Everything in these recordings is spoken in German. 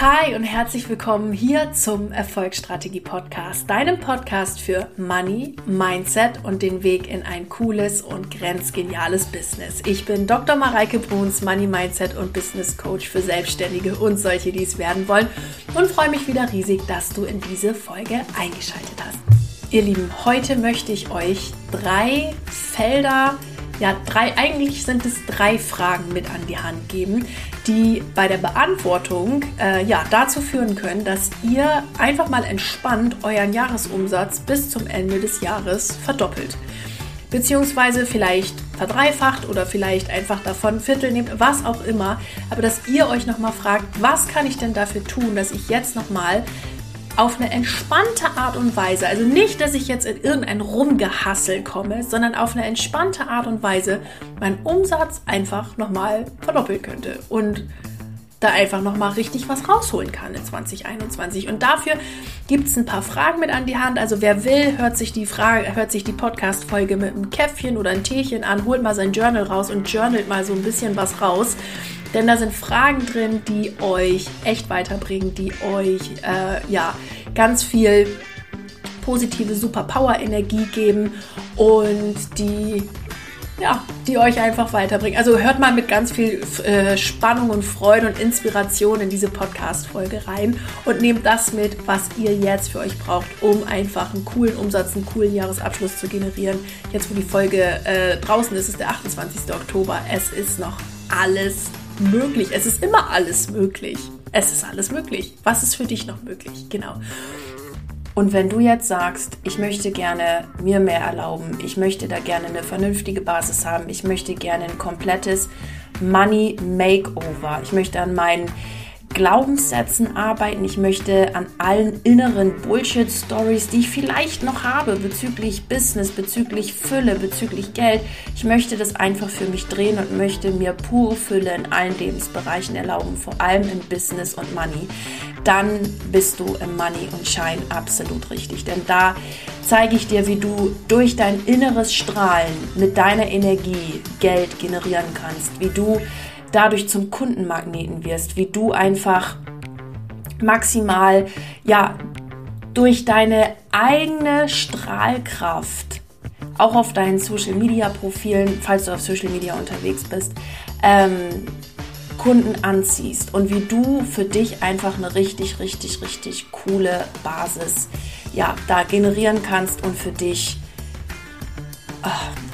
Hi und herzlich willkommen hier zum Erfolgsstrategie Podcast, deinem Podcast für Money, Mindset und den Weg in ein cooles und grenzgeniales Business. Ich bin Dr. Mareike Bruns, Money Mindset und Business Coach für Selbstständige und solche, die es werden wollen und freue mich wieder riesig, dass du in diese Folge eingeschaltet hast. Ihr Lieben, heute möchte ich euch drei Felder ja, drei, eigentlich sind es drei Fragen mit an die Hand geben, die bei der Beantwortung äh, ja, dazu führen können, dass ihr einfach mal entspannt euren Jahresumsatz bis zum Ende des Jahres verdoppelt. Beziehungsweise vielleicht verdreifacht oder vielleicht einfach davon ein Viertel nehmt, was auch immer. Aber dass ihr euch nochmal fragt, was kann ich denn dafür tun, dass ich jetzt nochmal auf eine entspannte Art und Weise, also nicht, dass ich jetzt in irgendein Rumgehassel komme, sondern auf eine entspannte Art und Weise meinen Umsatz einfach nochmal verdoppeln könnte. Und da einfach nochmal richtig was rausholen kann in 2021. Und dafür gibt es ein paar Fragen mit an die Hand. Also wer will, hört sich die Frage, hört sich die Podcast-Folge mit einem Käffchen oder einem Teechen an, holt mal sein Journal raus und journalt mal so ein bisschen was raus. Denn da sind Fragen drin, die euch echt weiterbringen, die euch äh, ja ganz viel positive Superpower-Energie geben und die ja, die euch einfach weiterbringen. Also hört mal mit ganz viel äh, Spannung und Freude und Inspiration in diese Podcast-Folge rein und nehmt das mit, was ihr jetzt für euch braucht, um einfach einen coolen Umsatz, einen coolen Jahresabschluss zu generieren. Jetzt, wo die Folge äh, draußen ist, ist der 28. Oktober. Es ist noch alles möglich. Es ist immer alles möglich. Es ist alles möglich. Was ist für dich noch möglich? Genau. Und wenn du jetzt sagst, ich möchte gerne mir mehr erlauben, ich möchte da gerne eine vernünftige Basis haben, ich möchte gerne ein komplettes Money Makeover, ich möchte an meinen Glaubenssätzen arbeiten. Ich möchte an allen inneren Bullshit-Stories, die ich vielleicht noch habe bezüglich Business, bezüglich Fülle, bezüglich Geld. Ich möchte das einfach für mich drehen und möchte mir pure Fülle in allen Lebensbereichen erlauben, vor allem in Business und Money. Dann bist du im Money und Shine absolut richtig. Denn da zeige ich dir, wie du durch dein inneres Strahlen mit deiner Energie Geld generieren kannst, wie du dadurch zum Kundenmagneten wirst, wie du einfach maximal, ja, durch deine eigene Strahlkraft, auch auf deinen Social Media Profilen, falls du auf Social Media unterwegs bist, ähm, Kunden anziehst und wie du für dich einfach eine richtig, richtig, richtig coole Basis ja, da generieren kannst und für dich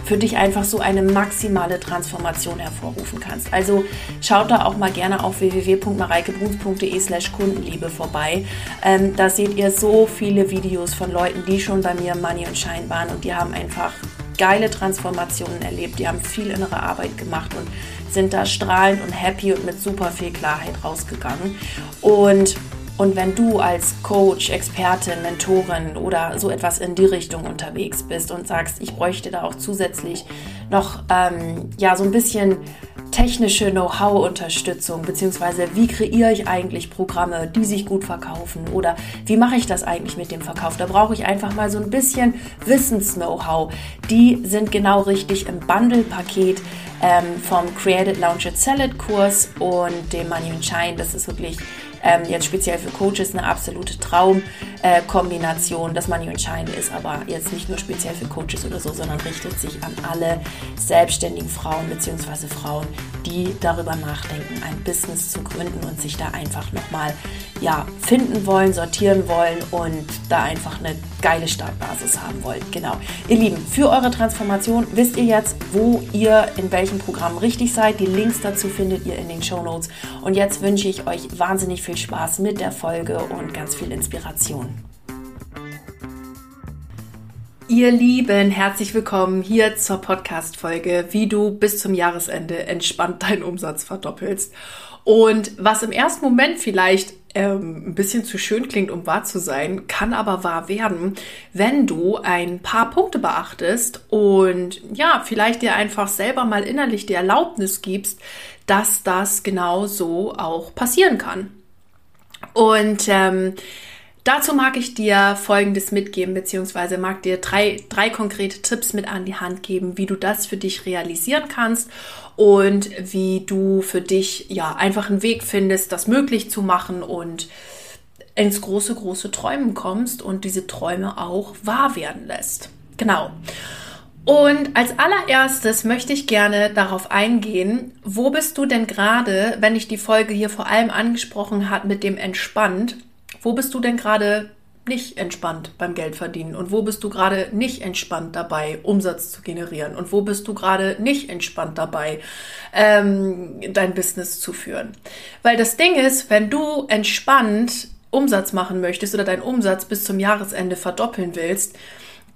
für dich einfach so eine maximale Transformation hervorrufen kannst. Also schaut da auch mal gerne auf www.mareikebruns.de slash Kundenliebe vorbei. Ähm, da seht ihr so viele Videos von Leuten, die schon bei mir Money und Shine waren und die haben einfach geile Transformationen erlebt, die haben viel innere Arbeit gemacht und sind da strahlend und happy und mit super viel Klarheit rausgegangen. Und und wenn du als Coach, Expertin, Mentorin oder so etwas in die Richtung unterwegs bist und sagst, ich bräuchte da auch zusätzlich noch ähm, ja so ein bisschen technische Know-how-Unterstützung, beziehungsweise wie kreiere ich eigentlich Programme, die sich gut verkaufen oder wie mache ich das eigentlich mit dem Verkauf? Da brauche ich einfach mal so ein bisschen Wissens-Know-how. Die sind genau richtig im Bundle-Paket ähm, vom Created Launch It Salad Kurs und dem Money and Shine. Das ist wirklich ähm, jetzt speziell für Coaches eine absolute Traumkombination. Äh, das Money und Shine ist aber jetzt nicht nur speziell für Coaches oder so, sondern richtet sich an alle selbstständigen Frauen bzw. Frauen, die darüber nachdenken, ein Business zu gründen und sich da einfach nochmal ja, finden wollen, sortieren wollen und da einfach eine geile Startbasis haben wollt. Genau. Ihr Lieben, für eure Transformation wisst ihr jetzt, wo ihr in welchem Programm richtig seid. Die Links dazu findet ihr in den Show Notes. Und jetzt wünsche ich euch wahnsinnig viel Spaß mit der Folge und ganz viel Inspiration. Ihr Lieben, herzlich willkommen hier zur Podcast-Folge, wie du bis zum Jahresende entspannt deinen Umsatz verdoppelst. Und was im ersten Moment vielleicht ähm, ein bisschen zu schön klingt, um wahr zu sein, kann aber wahr werden, wenn du ein paar Punkte beachtest und ja, vielleicht dir einfach selber mal innerlich die Erlaubnis gibst, dass das genau so auch passieren kann. Und ähm, Dazu mag ich dir Folgendes mitgeben, beziehungsweise mag dir drei, drei konkrete Tipps mit an die Hand geben, wie du das für dich realisieren kannst und wie du für dich ja einfach einen Weg findest, das möglich zu machen und ins große, große Träumen kommst und diese Träume auch wahr werden lässt. Genau. Und als allererstes möchte ich gerne darauf eingehen, wo bist du denn gerade, wenn ich die Folge hier vor allem angesprochen hat mit dem entspannt, wo bist du denn gerade nicht entspannt beim Geldverdienen und wo bist du gerade nicht entspannt dabei, Umsatz zu generieren und wo bist du gerade nicht entspannt dabei, ähm, dein Business zu führen. Weil das Ding ist, wenn du entspannt Umsatz machen möchtest oder deinen Umsatz bis zum Jahresende verdoppeln willst,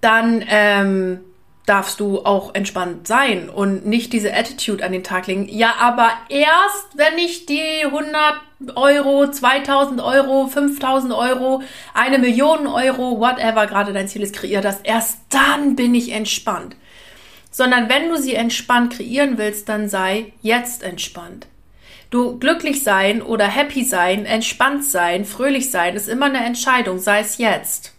dann ähm, darfst du auch entspannt sein und nicht diese Attitude an den Tag legen. Ja, aber erst, wenn ich die 100 Euro, 2000 Euro, 5000 Euro, eine Million Euro, whatever gerade dein Ziel ist, kreiert hast, erst dann bin ich entspannt. Sondern wenn du sie entspannt kreieren willst, dann sei jetzt entspannt. Du glücklich sein oder happy sein, entspannt sein, fröhlich sein, ist immer eine Entscheidung, sei es jetzt.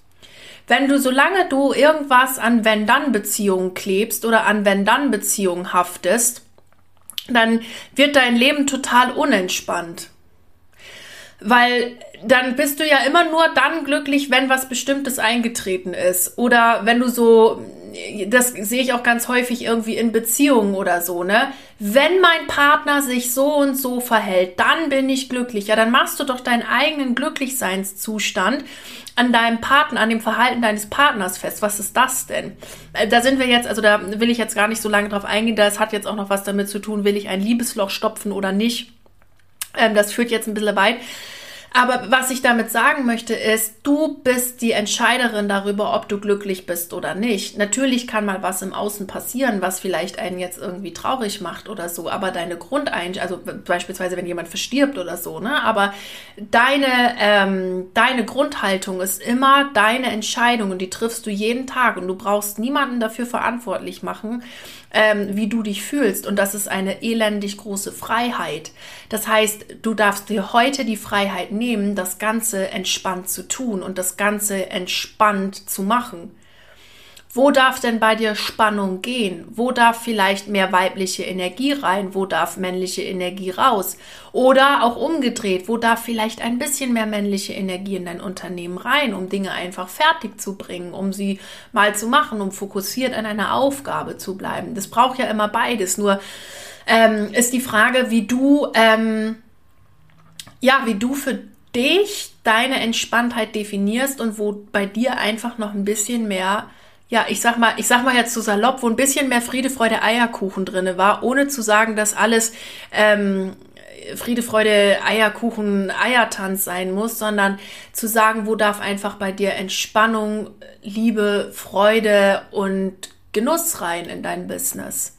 Wenn du, solange du irgendwas an Wenn-Dann-Beziehungen klebst oder an Wenn-Dann-Beziehungen haftest, dann wird dein Leben total unentspannt. Weil dann bist du ja immer nur dann glücklich, wenn was Bestimmtes eingetreten ist. Oder wenn du so, das sehe ich auch ganz häufig irgendwie in Beziehungen oder so, ne? Wenn mein Partner sich so und so verhält, dann bin ich glücklich. Ja, dann machst du doch deinen eigenen Glücklichseinszustand an deinem Partner, an dem Verhalten deines Partners fest. Was ist das denn? Äh, da sind wir jetzt, also da will ich jetzt gar nicht so lange drauf eingehen. Das hat jetzt auch noch was damit zu tun, will ich ein Liebesloch stopfen oder nicht. Ähm, das führt jetzt ein bisschen weit. Aber was ich damit sagen möchte, ist, du bist die Entscheiderin darüber, ob du glücklich bist oder nicht. Natürlich kann mal was im Außen passieren, was vielleicht einen jetzt irgendwie traurig macht oder so, aber deine Grundeinstellung, also beispielsweise wenn jemand verstirbt oder so, ne, aber deine, ähm, deine Grundhaltung ist immer deine Entscheidung und die triffst du jeden Tag und du brauchst niemanden dafür verantwortlich machen, ähm, wie du dich fühlst. Und das ist eine elendig große Freiheit. Das heißt, du darfst dir heute die Freiheit nehmen, das Ganze entspannt zu tun und das Ganze entspannt zu machen. Wo darf denn bei dir Spannung gehen? Wo darf vielleicht mehr weibliche Energie rein? Wo darf männliche Energie raus? Oder auch umgedreht, wo darf vielleicht ein bisschen mehr männliche Energie in dein Unternehmen rein, um Dinge einfach fertig zu bringen, um sie mal zu machen, um fokussiert an einer Aufgabe zu bleiben? Das braucht ja immer beides. Nur ähm, ist die Frage, wie du, ähm, ja, wie du für dich deine Entspanntheit definierst und wo bei dir einfach noch ein bisschen mehr ja, ich sag mal, ich sag mal jetzt zu salopp, wo ein bisschen mehr Friede, Freude, Eierkuchen drinne war, ohne zu sagen, dass alles ähm, Friede, Freude, Eierkuchen, Eiertanz sein muss, sondern zu sagen, wo darf einfach bei dir Entspannung, Liebe, Freude und Genuss rein in dein Business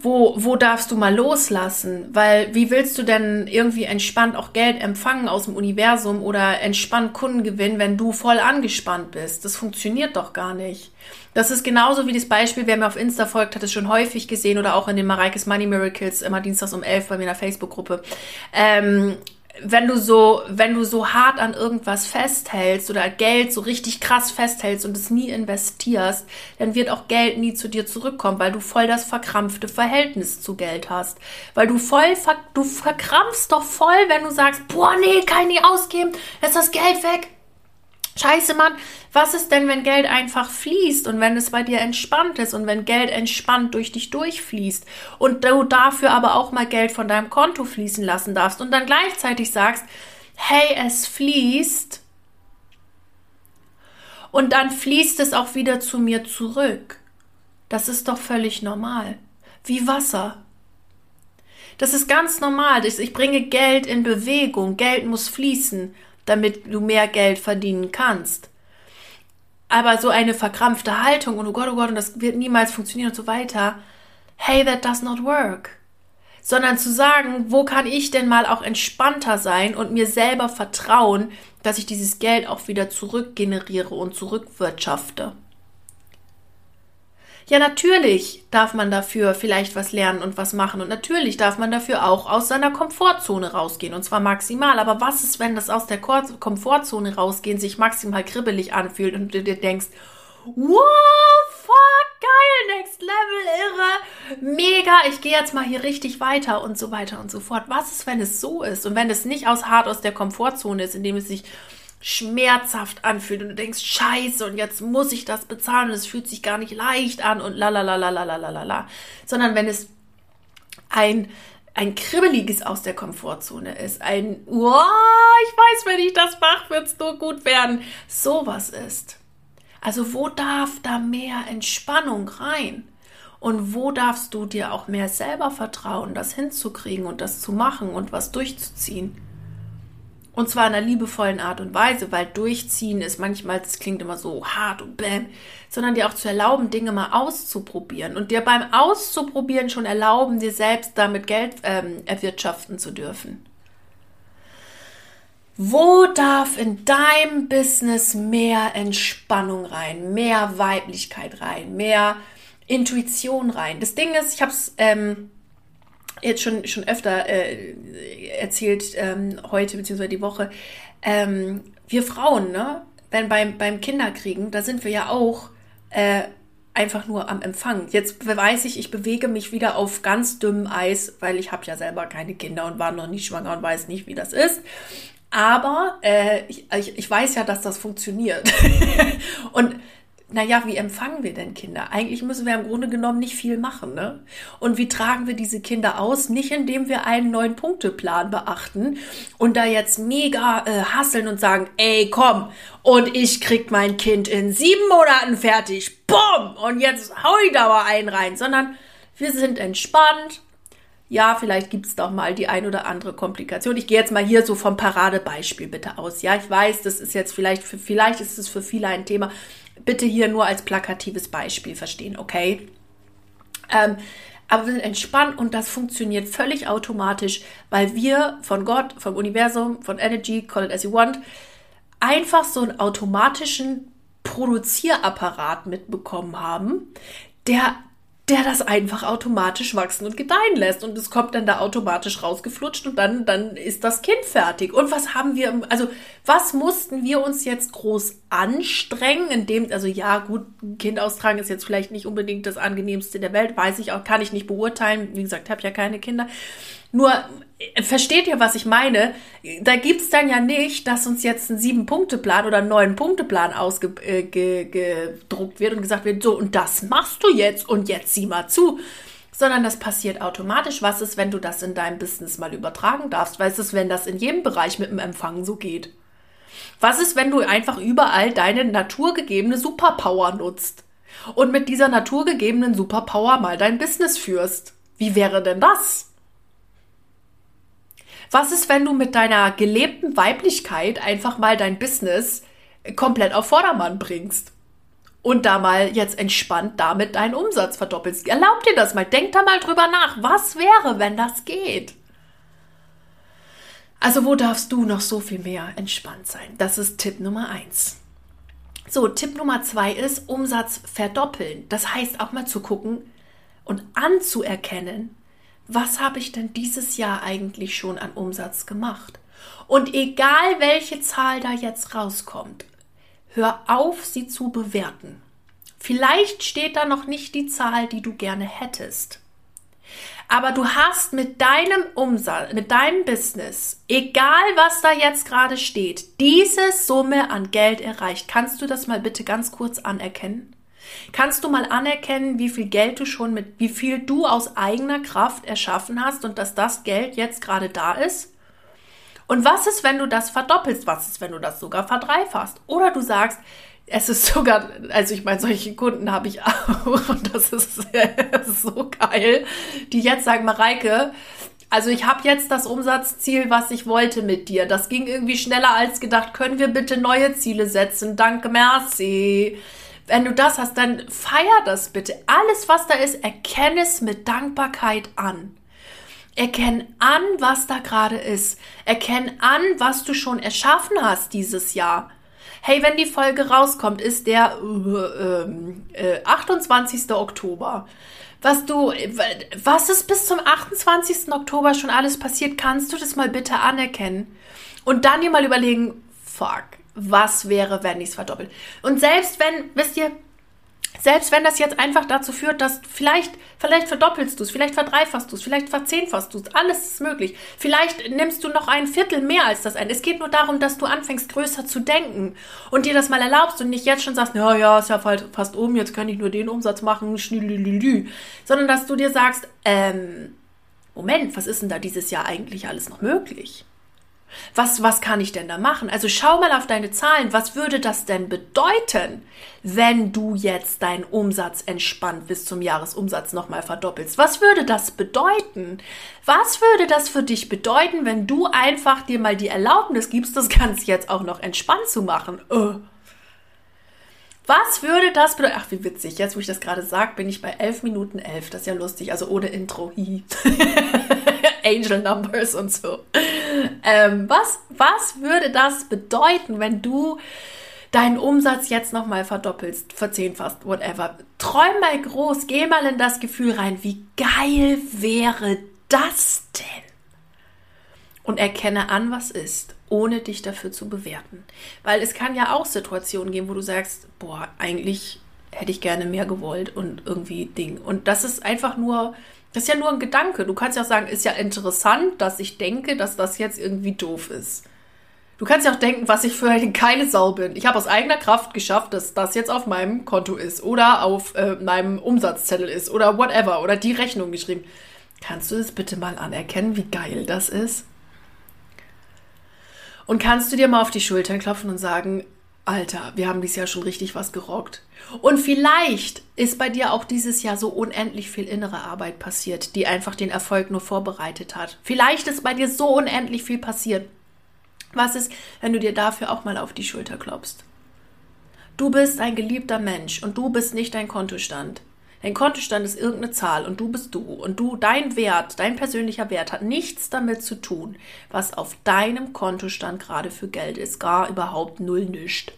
wo, wo darfst du mal loslassen? Weil wie willst du denn irgendwie entspannt auch Geld empfangen aus dem Universum oder entspannt Kunden gewinnen, wenn du voll angespannt bist? Das funktioniert doch gar nicht. Das ist genauso wie das Beispiel, wer mir auf Insta folgt, hat es schon häufig gesehen oder auch in den Mareikes Money Miracles immer dienstags um 11 bei mir in der Facebook-Gruppe. Ähm, wenn du so, wenn du so hart an irgendwas festhältst oder Geld so richtig krass festhältst und es nie investierst, dann wird auch Geld nie zu dir zurückkommen, weil du voll das verkrampfte Verhältnis zu Geld hast. Weil du voll, du verkrampfst doch voll, wenn du sagst, boah, nee, kann ich nie ausgeben, ist das Geld weg. Scheiße, Mann, was ist denn, wenn Geld einfach fließt und wenn es bei dir entspannt ist und wenn Geld entspannt durch dich durchfließt und du dafür aber auch mal Geld von deinem Konto fließen lassen darfst und dann gleichzeitig sagst, hey, es fließt und dann fließt es auch wieder zu mir zurück. Das ist doch völlig normal. Wie Wasser. Das ist ganz normal. Ich bringe Geld in Bewegung. Geld muss fließen damit du mehr Geld verdienen kannst. Aber so eine verkrampfte Haltung und oh Gott, oh Gott, und das wird niemals funktionieren und so weiter. Hey, that does not work. Sondern zu sagen, wo kann ich denn mal auch entspannter sein und mir selber vertrauen, dass ich dieses Geld auch wieder zurückgeneriere und zurückwirtschafte. Ja, natürlich darf man dafür vielleicht was lernen und was machen und natürlich darf man dafür auch aus seiner Komfortzone rausgehen und zwar maximal. Aber was ist, wenn das aus der Komfortzone rausgehen sich maximal kribbelig anfühlt und du dir denkst, wow, fuck, geil, next level, irre, mega, ich gehe jetzt mal hier richtig weiter und so weiter und so fort. Was ist, wenn es so ist und wenn es nicht aus hart aus der Komfortzone ist, indem es sich schmerzhaft anfühlt und du denkst, scheiße, und jetzt muss ich das bezahlen und es fühlt sich gar nicht leicht an und la la la la la la la sondern wenn es ein ein kribbeliges aus der Komfortzone ist, ein, wow, ich weiß, wenn ich das mache, wird es nur gut werden, sowas ist. Also wo darf da mehr Entspannung rein? Und wo darfst du dir auch mehr selber vertrauen, das hinzukriegen und das zu machen und was durchzuziehen? Und zwar in einer liebevollen Art und Weise, weil durchziehen ist manchmal, das klingt immer so hart und bäm, sondern dir auch zu erlauben, Dinge mal auszuprobieren und dir beim Auszuprobieren schon erlauben, dir selbst damit Geld ähm, erwirtschaften zu dürfen. Wo darf in deinem Business mehr Entspannung rein, mehr Weiblichkeit rein, mehr Intuition rein? Das Ding ist, ich habe es ähm, jetzt schon, schon öfter äh, erzählt ähm, heute bzw. die Woche, ähm, wir Frauen, ne, wenn beim, beim Kinderkriegen, da sind wir ja auch äh, einfach nur am Empfang. Jetzt weiß ich, ich bewege mich wieder auf ganz dünnem Eis, weil ich habe ja selber keine Kinder und war noch nie schwanger und weiß nicht, wie das ist. Aber äh, ich, ich, ich weiß ja, dass das funktioniert. und naja, wie empfangen wir denn Kinder? Eigentlich müssen wir im Grunde genommen nicht viel machen. Ne? Und wie tragen wir diese Kinder aus? Nicht indem wir einen neuen Punkteplan beachten und da jetzt mega äh, hasseln und sagen, ey, komm, und ich krieg mein Kind in sieben Monaten fertig. Bumm! Und jetzt hau ich da mal einen rein. Sondern wir sind entspannt. Ja, vielleicht gibt's doch mal die ein oder andere Komplikation. Ich gehe jetzt mal hier so vom Paradebeispiel bitte aus. Ja, ich weiß, das ist jetzt vielleicht, für, vielleicht ist es für viele ein Thema bitte hier nur als plakatives Beispiel verstehen, okay? Ähm, aber wir sind entspannt und das funktioniert völlig automatisch, weil wir von Gott, vom Universum, von Energy, call it as you want, einfach so einen automatischen Produzierapparat mitbekommen haben, der der das einfach automatisch wachsen und gedeihen lässt. Und es kommt dann da automatisch rausgeflutscht und dann, dann ist das Kind fertig. Und was haben wir, also was mussten wir uns jetzt groß anstrengen, indem, also ja, gut, ein Kind austragen ist jetzt vielleicht nicht unbedingt das angenehmste der Welt, weiß ich auch, kann ich nicht beurteilen. Wie gesagt, habe ja keine Kinder. Nur, versteht ihr, was ich meine? Da gibt's dann ja nicht, dass uns jetzt ein Sieben-Punkte-Plan oder ein Neun-Punkte-Plan ausgedruckt äh, wird und gesagt wird, so, und das machst du jetzt und jetzt sieh mal zu. Sondern das passiert automatisch. Was ist, wenn du das in deinem Business mal übertragen darfst? Was ist, wenn das in jedem Bereich mit dem Empfang so geht? Was ist, wenn du einfach überall deine naturgegebene Superpower nutzt und mit dieser naturgegebenen Superpower mal dein Business führst? Wie wäre denn das? Was ist, wenn du mit deiner gelebten Weiblichkeit einfach mal dein Business komplett auf Vordermann bringst? Und da mal jetzt entspannt damit deinen Umsatz verdoppelst. Erlaub dir das mal. Denk da mal drüber nach. Was wäre, wenn das geht? Also wo darfst du noch so viel mehr entspannt sein? Das ist Tipp Nummer eins. So, Tipp Nummer zwei ist Umsatz verdoppeln. Das heißt auch mal zu gucken und anzuerkennen, was habe ich denn dieses Jahr eigentlich schon an Umsatz gemacht? Und egal welche Zahl da jetzt rauskommt, hör auf, sie zu bewerten. Vielleicht steht da noch nicht die Zahl, die du gerne hättest. Aber du hast mit deinem Umsatz, mit deinem Business, egal was da jetzt gerade steht, diese Summe an Geld erreicht. Kannst du das mal bitte ganz kurz anerkennen? Kannst du mal anerkennen, wie viel Geld du schon mit, wie viel du aus eigener Kraft erschaffen hast und dass das Geld jetzt gerade da ist? Und was ist, wenn du das verdoppelst? Was ist, wenn du das sogar verdreifachst? Oder du sagst, es ist sogar, also ich meine, solche Kunden habe ich auch und das ist, so geil, die jetzt sagen, Mareike, also ich habe jetzt das Umsatzziel, was ich wollte mit dir. Das ging irgendwie schneller als gedacht. Können wir bitte neue Ziele setzen? Danke, merci. Wenn du das hast, dann feier das bitte. Alles, was da ist, erkenne es mit Dankbarkeit an. Erkenn an, was da gerade ist. Erkenn an, was du schon erschaffen hast dieses Jahr. Hey, wenn die Folge rauskommt, ist der äh, äh, 28. Oktober. Was du, was ist bis zum 28. Oktober schon alles passiert, kannst du das mal bitte anerkennen? Und dann dir mal überlegen, fuck, was wäre, wenn ich es verdoppelt? Und selbst wenn, wisst ihr, selbst wenn das jetzt einfach dazu führt, dass vielleicht, vielleicht verdoppelst du es, vielleicht verdreifachst du es, vielleicht verzehnfachst du es, alles ist möglich. Vielleicht nimmst du noch ein Viertel mehr als das ein. Es geht nur darum, dass du anfängst, größer zu denken und dir das mal erlaubst und nicht jetzt schon sagst, ja, ja, ist ja fast um, jetzt kann ich nur den Umsatz machen, sondern dass du dir sagst, ähm, Moment, was ist denn da dieses Jahr eigentlich alles noch möglich? Was, was kann ich denn da machen? Also schau mal auf deine Zahlen. Was würde das denn bedeuten, wenn du jetzt deinen Umsatz entspannt bis zum Jahresumsatz nochmal verdoppelst? Was würde das bedeuten? Was würde das für dich bedeuten, wenn du einfach dir mal die Erlaubnis gibst, das Ganze jetzt auch noch entspannt zu machen? Oh. Was würde das bedeuten? Ach, wie witzig. Jetzt, wo ich das gerade sage, bin ich bei 11 Minuten 11. Das ist ja lustig. Also ohne Intro. Angel Numbers und so. Ähm, was, was würde das bedeuten, wenn du deinen Umsatz jetzt nochmal verdoppelst, verzehnfachst, whatever? Träum mal groß, geh mal in das Gefühl rein, wie geil wäre das denn? Und erkenne an, was ist, ohne dich dafür zu bewerten. Weil es kann ja auch Situationen geben, wo du sagst, boah, eigentlich hätte ich gerne mehr gewollt und irgendwie Ding. Und das ist einfach nur das ist ja nur ein Gedanke. Du kannst ja auch sagen, ist ja interessant, dass ich denke, dass das jetzt irgendwie doof ist. Du kannst ja auch denken, was ich für eine geile Sau bin. Ich habe aus eigener Kraft geschafft, dass das jetzt auf meinem Konto ist oder auf äh, meinem Umsatzzettel ist oder whatever oder die Rechnung geschrieben. Kannst du das bitte mal anerkennen, wie geil das ist? Und kannst du dir mal auf die Schultern klopfen und sagen, Alter, wir haben dieses Jahr schon richtig was gerockt. Und vielleicht ist bei dir auch dieses Jahr so unendlich viel innere Arbeit passiert, die einfach den Erfolg nur vorbereitet hat. Vielleicht ist bei dir so unendlich viel passiert. Was ist, wenn du dir dafür auch mal auf die Schulter klopfst? Du bist ein geliebter Mensch und du bist nicht dein Kontostand. Dein Kontostand ist irgendeine Zahl und du bist du. Und du, dein Wert, dein persönlicher Wert hat nichts damit zu tun, was auf deinem Kontostand gerade für Geld ist. Gar überhaupt null nischt.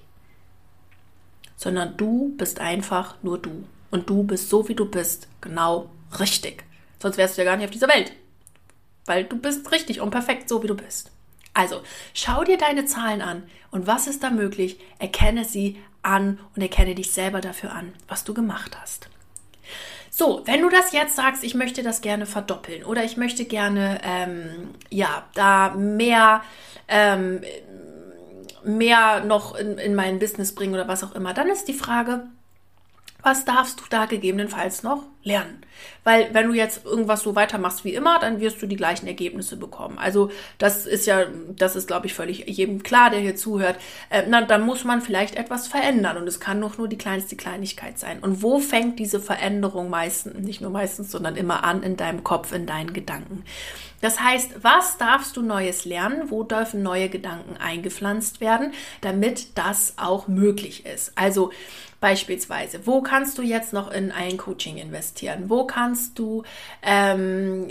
Sondern du bist einfach nur du. Und du bist so, wie du bist, genau richtig. Sonst wärst du ja gar nicht auf dieser Welt. Weil du bist richtig und perfekt, so wie du bist. Also, schau dir deine Zahlen an und was ist da möglich? Erkenne sie an und erkenne dich selber dafür an, was du gemacht hast. So, wenn du das jetzt sagst, ich möchte das gerne verdoppeln oder ich möchte gerne, ähm, ja, da mehr, ähm, mehr noch in, in mein Business bringen oder was auch immer, dann ist die Frage, was darfst du da gegebenenfalls noch lernen? Weil wenn du jetzt irgendwas so weitermachst wie immer, dann wirst du die gleichen Ergebnisse bekommen. Also das ist ja, das ist glaube ich völlig jedem klar, der hier zuhört. Äh, na, dann muss man vielleicht etwas verändern und es kann doch nur die kleinste Kleinigkeit sein. Und wo fängt diese Veränderung meistens, nicht nur meistens, sondern immer an in deinem Kopf, in deinen Gedanken? Das heißt, was darfst du Neues lernen? Wo dürfen neue Gedanken eingepflanzt werden, damit das auch möglich ist? Also Beispielsweise, wo kannst du jetzt noch in ein Coaching investieren? Wo kannst du ähm,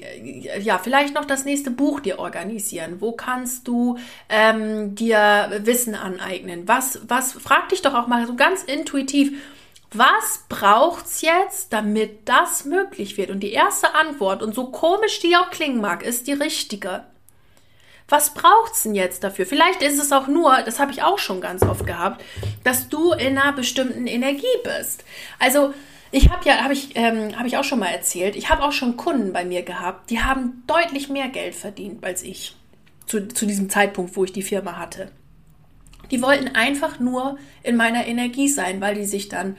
ja vielleicht noch das nächste Buch dir organisieren? Wo kannst du ähm, dir Wissen aneignen? Was, was, frag dich doch auch mal so ganz intuitiv, was braucht's jetzt, damit das möglich wird? Und die erste Antwort, und so komisch die auch klingen mag, ist die richtige. Was braucht's denn jetzt dafür? Vielleicht ist es auch nur, das habe ich auch schon ganz oft gehabt, dass du in einer bestimmten Energie bist. Also ich habe ja, habe ich, ähm, habe ich auch schon mal erzählt, ich habe auch schon Kunden bei mir gehabt, die haben deutlich mehr Geld verdient als ich zu, zu diesem Zeitpunkt, wo ich die Firma hatte. Die wollten einfach nur in meiner Energie sein, weil die sich dann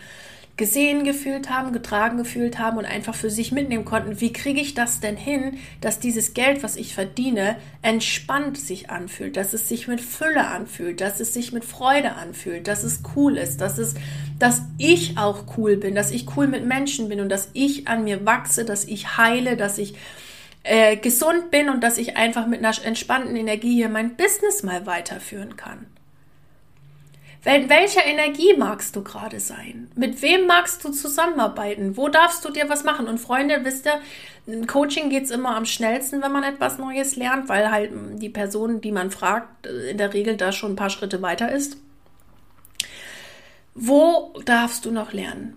gesehen gefühlt haben, getragen gefühlt haben und einfach für sich mitnehmen konnten, wie kriege ich das denn hin, dass dieses Geld, was ich verdiene, entspannt sich anfühlt, dass es sich mit Fülle anfühlt, dass es sich mit Freude anfühlt, dass es cool ist, dass es, dass ich auch cool bin, dass ich cool mit Menschen bin und dass ich an mir wachse, dass ich heile, dass ich äh, gesund bin und dass ich einfach mit einer entspannten Energie hier mein Business mal weiterführen kann. In welcher Energie magst du gerade sein? Mit wem magst du zusammenarbeiten? Wo darfst du dir was machen? Und Freunde, wisst ihr, im Coaching geht es immer am schnellsten, wenn man etwas Neues lernt, weil halt die Person, die man fragt, in der Regel da schon ein paar Schritte weiter ist. Wo darfst du noch lernen?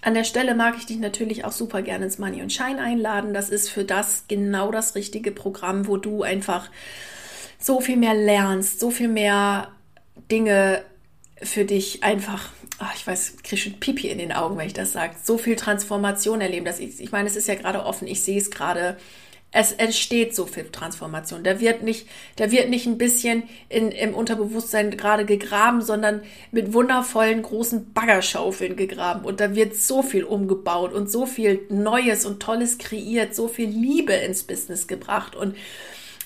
An der Stelle mag ich dich natürlich auch super gerne ins Money und Shine einladen. Das ist für das genau das richtige Programm, wo du einfach so viel mehr lernst, so viel mehr Dinge für dich einfach, ach, ich weiß, kriege schon Pipi in den Augen, wenn ich das sage, so viel Transformation erleben. Dass ich, ich meine, es ist ja gerade offen, ich sehe es gerade es entsteht so viel Transformation. Da wird nicht, da wird nicht ein bisschen in, im Unterbewusstsein gerade gegraben, sondern mit wundervollen großen Baggerschaufeln gegraben. Und da wird so viel umgebaut und so viel Neues und Tolles kreiert, so viel Liebe ins Business gebracht. Und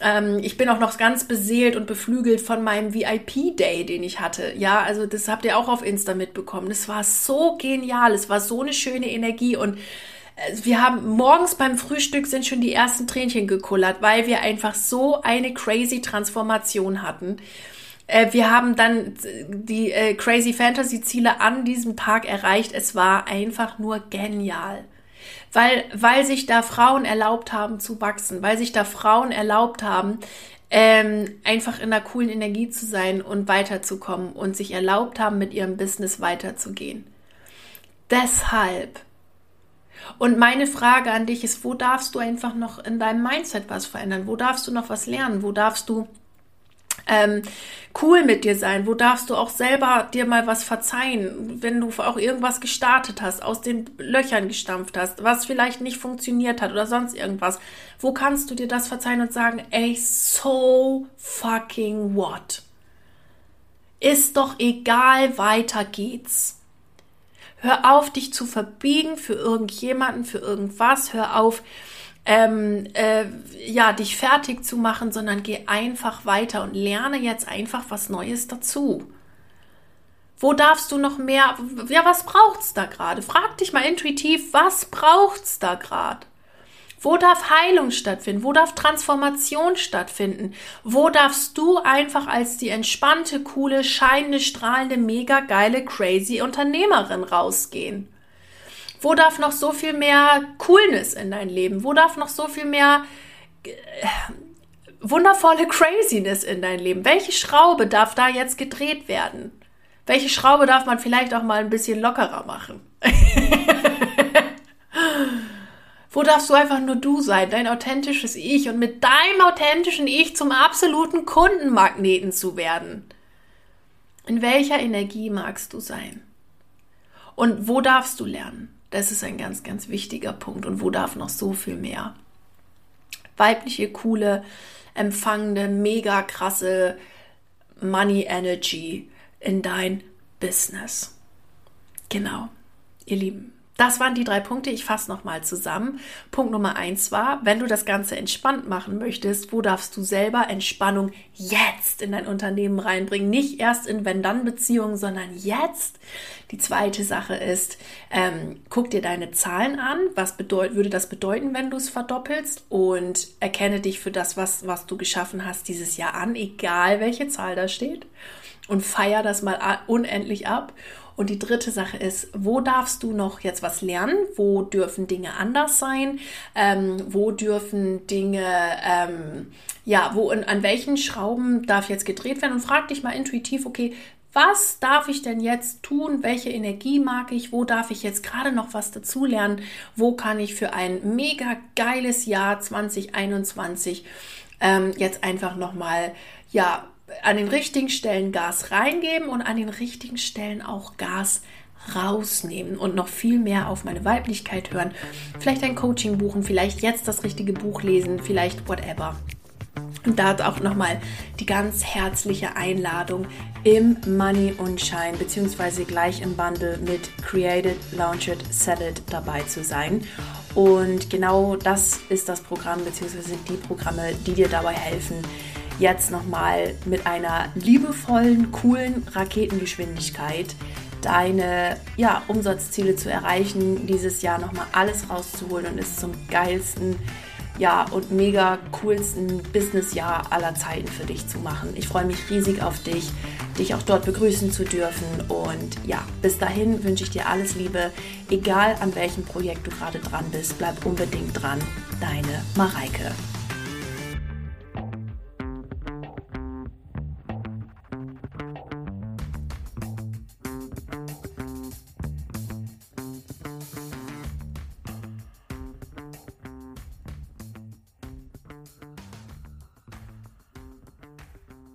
ähm, ich bin auch noch ganz beseelt und beflügelt von meinem VIP-Day, den ich hatte. Ja, also das habt ihr auch auf Insta mitbekommen. Das war so genial. Es war so eine schöne Energie und wir haben morgens beim Frühstück sind schon die ersten Tränchen gekullert, weil wir einfach so eine crazy Transformation hatten. Äh, wir haben dann die äh, Crazy Fantasy Ziele an diesem Tag erreicht. Es war einfach nur genial. Weil, weil sich da Frauen erlaubt haben zu wachsen, weil sich da Frauen erlaubt haben, ähm, einfach in einer coolen Energie zu sein und weiterzukommen und sich erlaubt haben, mit ihrem Business weiterzugehen. Deshalb und meine Frage an dich ist, wo darfst du einfach noch in deinem Mindset was verändern? Wo darfst du noch was lernen? Wo darfst du ähm, cool mit dir sein? Wo darfst du auch selber dir mal was verzeihen, wenn du auch irgendwas gestartet hast, aus den Löchern gestampft hast, was vielleicht nicht funktioniert hat oder sonst irgendwas? Wo kannst du dir das verzeihen und sagen, ey, so fucking what? Ist doch egal, weiter geht's. Hör auf, dich zu verbiegen für irgendjemanden, für irgendwas. Hör auf, ähm, äh, ja, dich fertig zu machen, sondern geh einfach weiter und lerne jetzt einfach was Neues dazu. Wo darfst du noch mehr? Ja, was braucht's da gerade? Frag dich mal intuitiv, was braucht's da gerade? Wo darf Heilung stattfinden? Wo darf Transformation stattfinden? Wo darfst du einfach als die entspannte, coole, scheinende, strahlende, mega geile, crazy Unternehmerin rausgehen? Wo darf noch so viel mehr Coolness in dein Leben? Wo darf noch so viel mehr äh, wundervolle Craziness in dein Leben? Welche Schraube darf da jetzt gedreht werden? Welche Schraube darf man vielleicht auch mal ein bisschen lockerer machen? Wo darfst du einfach nur du sein, dein authentisches Ich und mit deinem authentischen Ich zum absoluten Kundenmagneten zu werden? In welcher Energie magst du sein? Und wo darfst du lernen? Das ist ein ganz, ganz wichtiger Punkt. Und wo darf noch so viel mehr? Weibliche, coole, empfangende, mega krasse Money Energy in dein Business. Genau, ihr Lieben. Das waren die drei Punkte. Ich fasse nochmal zusammen. Punkt Nummer eins war, wenn du das Ganze entspannt machen möchtest, wo darfst du selber Entspannung jetzt in dein Unternehmen reinbringen? Nicht erst in Wenn-Dann-Beziehungen, sondern jetzt. Die zweite Sache ist, ähm, guck dir deine Zahlen an. Was bedeut, würde das bedeuten, wenn du es verdoppelst? Und erkenne dich für das, was, was du geschaffen hast dieses Jahr an, egal welche Zahl da steht. Und feier das mal unendlich ab. Und die dritte Sache ist, wo darfst du noch jetzt was lernen? Wo dürfen Dinge anders sein? Ähm, wo dürfen Dinge, ähm, ja, wo und an welchen Schrauben darf jetzt gedreht werden? Und frag dich mal intuitiv, okay, was darf ich denn jetzt tun? Welche Energie mag ich? Wo darf ich jetzt gerade noch was dazulernen? Wo kann ich für ein mega geiles Jahr 2021 ähm, jetzt einfach nochmal, ja, an den richtigen Stellen Gas reingeben und an den richtigen Stellen auch Gas rausnehmen und noch viel mehr auf meine Weiblichkeit hören. Vielleicht ein Coaching buchen, vielleicht jetzt das richtige Buch lesen, vielleicht whatever. Und da auch nochmal die ganz herzliche Einladung im Money und Shine, beziehungsweise gleich im Bundle mit Created, Launched, It dabei zu sein. Und genau das ist das Programm, beziehungsweise die Programme, die dir dabei helfen, jetzt nochmal mit einer liebevollen, coolen Raketengeschwindigkeit deine ja, Umsatzziele zu erreichen, dieses Jahr nochmal alles rauszuholen und es zum geilsten ja, und mega coolsten Businessjahr aller Zeiten für dich zu machen. Ich freue mich riesig auf dich, dich auch dort begrüßen zu dürfen. Und ja, bis dahin wünsche ich dir alles Liebe. Egal an welchem Projekt du gerade dran bist, bleib unbedingt dran. Deine Mareike.